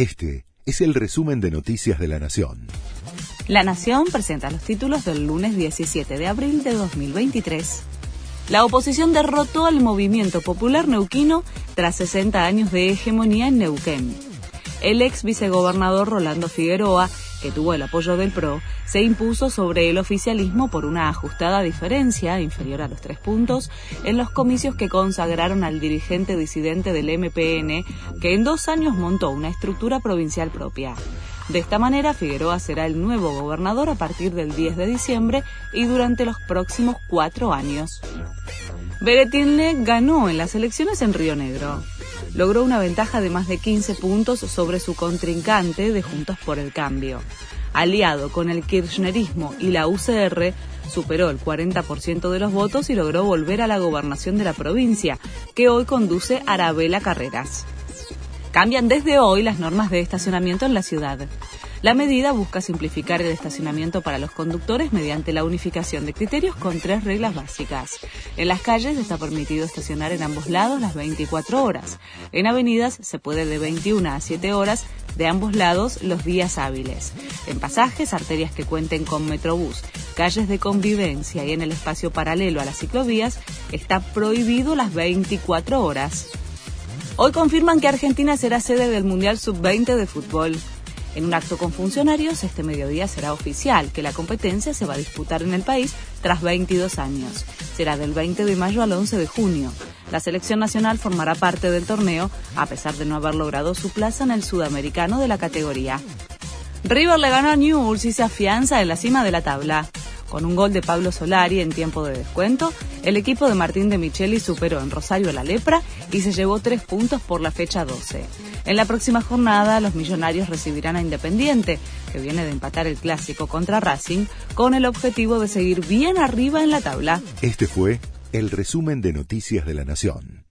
Este es el resumen de Noticias de la Nación. La Nación presenta los títulos del lunes 17 de abril de 2023. La oposición derrotó al movimiento popular neuquino tras 60 años de hegemonía en Neuquén. El ex vicegobernador Rolando Figueroa que tuvo el apoyo del PRO, se impuso sobre el oficialismo por una ajustada diferencia, inferior a los tres puntos, en los comicios que consagraron al dirigente disidente del MPN, que en dos años montó una estructura provincial propia. De esta manera, Figueroa será el nuevo gobernador a partir del 10 de diciembre y durante los próximos cuatro años. Beretinle ganó en las elecciones en Río Negro logró una ventaja de más de 15 puntos sobre su contrincante de Juntos por el Cambio. Aliado con el kirchnerismo y la UCR, superó el 40% de los votos y logró volver a la gobernación de la provincia, que hoy conduce Arabela Carreras. Cambian desde hoy las normas de estacionamiento en la ciudad. La medida busca simplificar el estacionamiento para los conductores mediante la unificación de criterios con tres reglas básicas. En las calles está permitido estacionar en ambos lados las 24 horas. En avenidas se puede de 21 a 7 horas de ambos lados los días hábiles. En pasajes, arterias que cuenten con metrobús, calles de convivencia y en el espacio paralelo a las ciclovías está prohibido las 24 horas. Hoy confirman que Argentina será sede del Mundial Sub-20 de fútbol. En un acto con funcionarios, este mediodía será oficial que la competencia se va a disputar en el país tras 22 años. Será del 20 de mayo al 11 de junio. La selección nacional formará parte del torneo, a pesar de no haber logrado su plaza en el sudamericano de la categoría. River le ganó a Newell's y se afianza en la cima de la tabla. Con un gol de Pablo Solari en tiempo de descuento, el equipo de Martín de Micheli superó en Rosario la lepra y se llevó tres puntos por la fecha 12. En la próxima jornada, los millonarios recibirán a Independiente, que viene de empatar el clásico contra Racing, con el objetivo de seguir bien arriba en la tabla. Este fue el resumen de Noticias de la Nación.